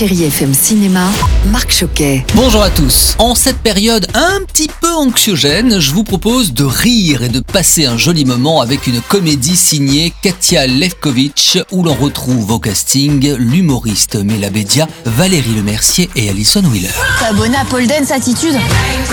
Chérie FM Cinéma, Marc Choquet. Bonjour à tous. En cette période un petit peu anxiogène, je vous propose de rire et de passer un joli moment avec une comédie signée Katia Levkovitch où l'on retrouve au casting l'humoriste Mélabédia, Valérie Lemercier et Alison Wheeler. T'es abonné à Paul Dance Attitude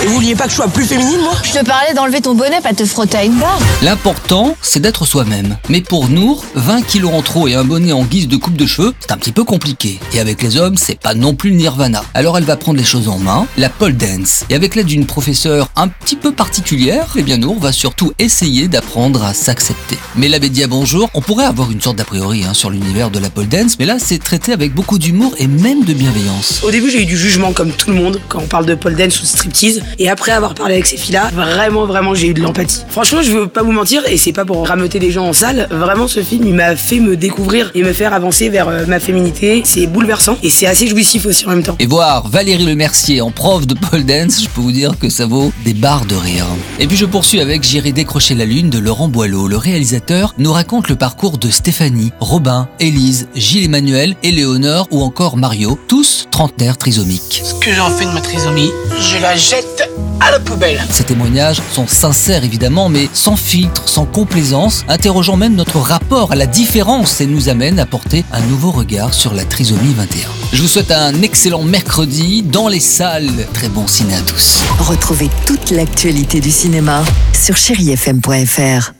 Et vous vouliez pas que je sois plus féminine, moi? Je te parlais d'enlever ton bonnet, pas te frotter à une barre. L'important, c'est d'être soi-même. Mais pour Nour, 20 kilos en trop et un bonnet en guise de coupe de cheveux, c'est un petit peu compliqué. Et avec les hommes, c'est pas non plus nirvana. Alors elle va prendre les choses en main, la pole dance. Et avec l'aide d'une professeure un petit peu particulière, eh bien Nour va surtout essayer d'apprendre à s'accepter. Mais la Bédia, bonjour. On pourrait avoir une sorte d'a priori hein, sur l'univers de la pole dance, mais là c'est traité avec beaucoup d'humour et même de bienveillance. Au début, j'ai eu du jugement comme tout le monde quand on parle de pole dance ou de striptease. Et après avoir parlé avec ces filles-là, vraiment, vraiment, j'ai eu de l'empathie. Franchement, je veux pas vous mentir, et c'est pas pour rameuter les gens en salle. Vraiment, ce film, il m'a fait me découvrir et me faire avancer vers euh, ma féminité. C'est bouleversant et c'est assez jouissif aussi en même temps. Et voir Valérie Lemercier en prof de pole dance, je peux vous dire que ça vaut des barres de rire. Et puis je poursuis avec J'irai décrocher la lune de Laurent Boileau. Le réalisateur nous raconte le parcours de Stéphanie, Robin, Élise, Gilles Emmanuel, Éléonore ou encore Mario, tous trentenaires trisomiques. Ce que j'en fais de ma trisomie, je la jette à la poubelle. Ces témoignages sont sincères évidemment, mais sans filtre, sans complaisance, interrogeant même notre rapport à la différence et nous amène à porter un nouveau regard sur la trisomie 21. Je vous souhaite un excellent mercredi dans les salles. Très bon ciné à tous. Retrouvez toute l'actualité du cinéma sur chérifm.fr.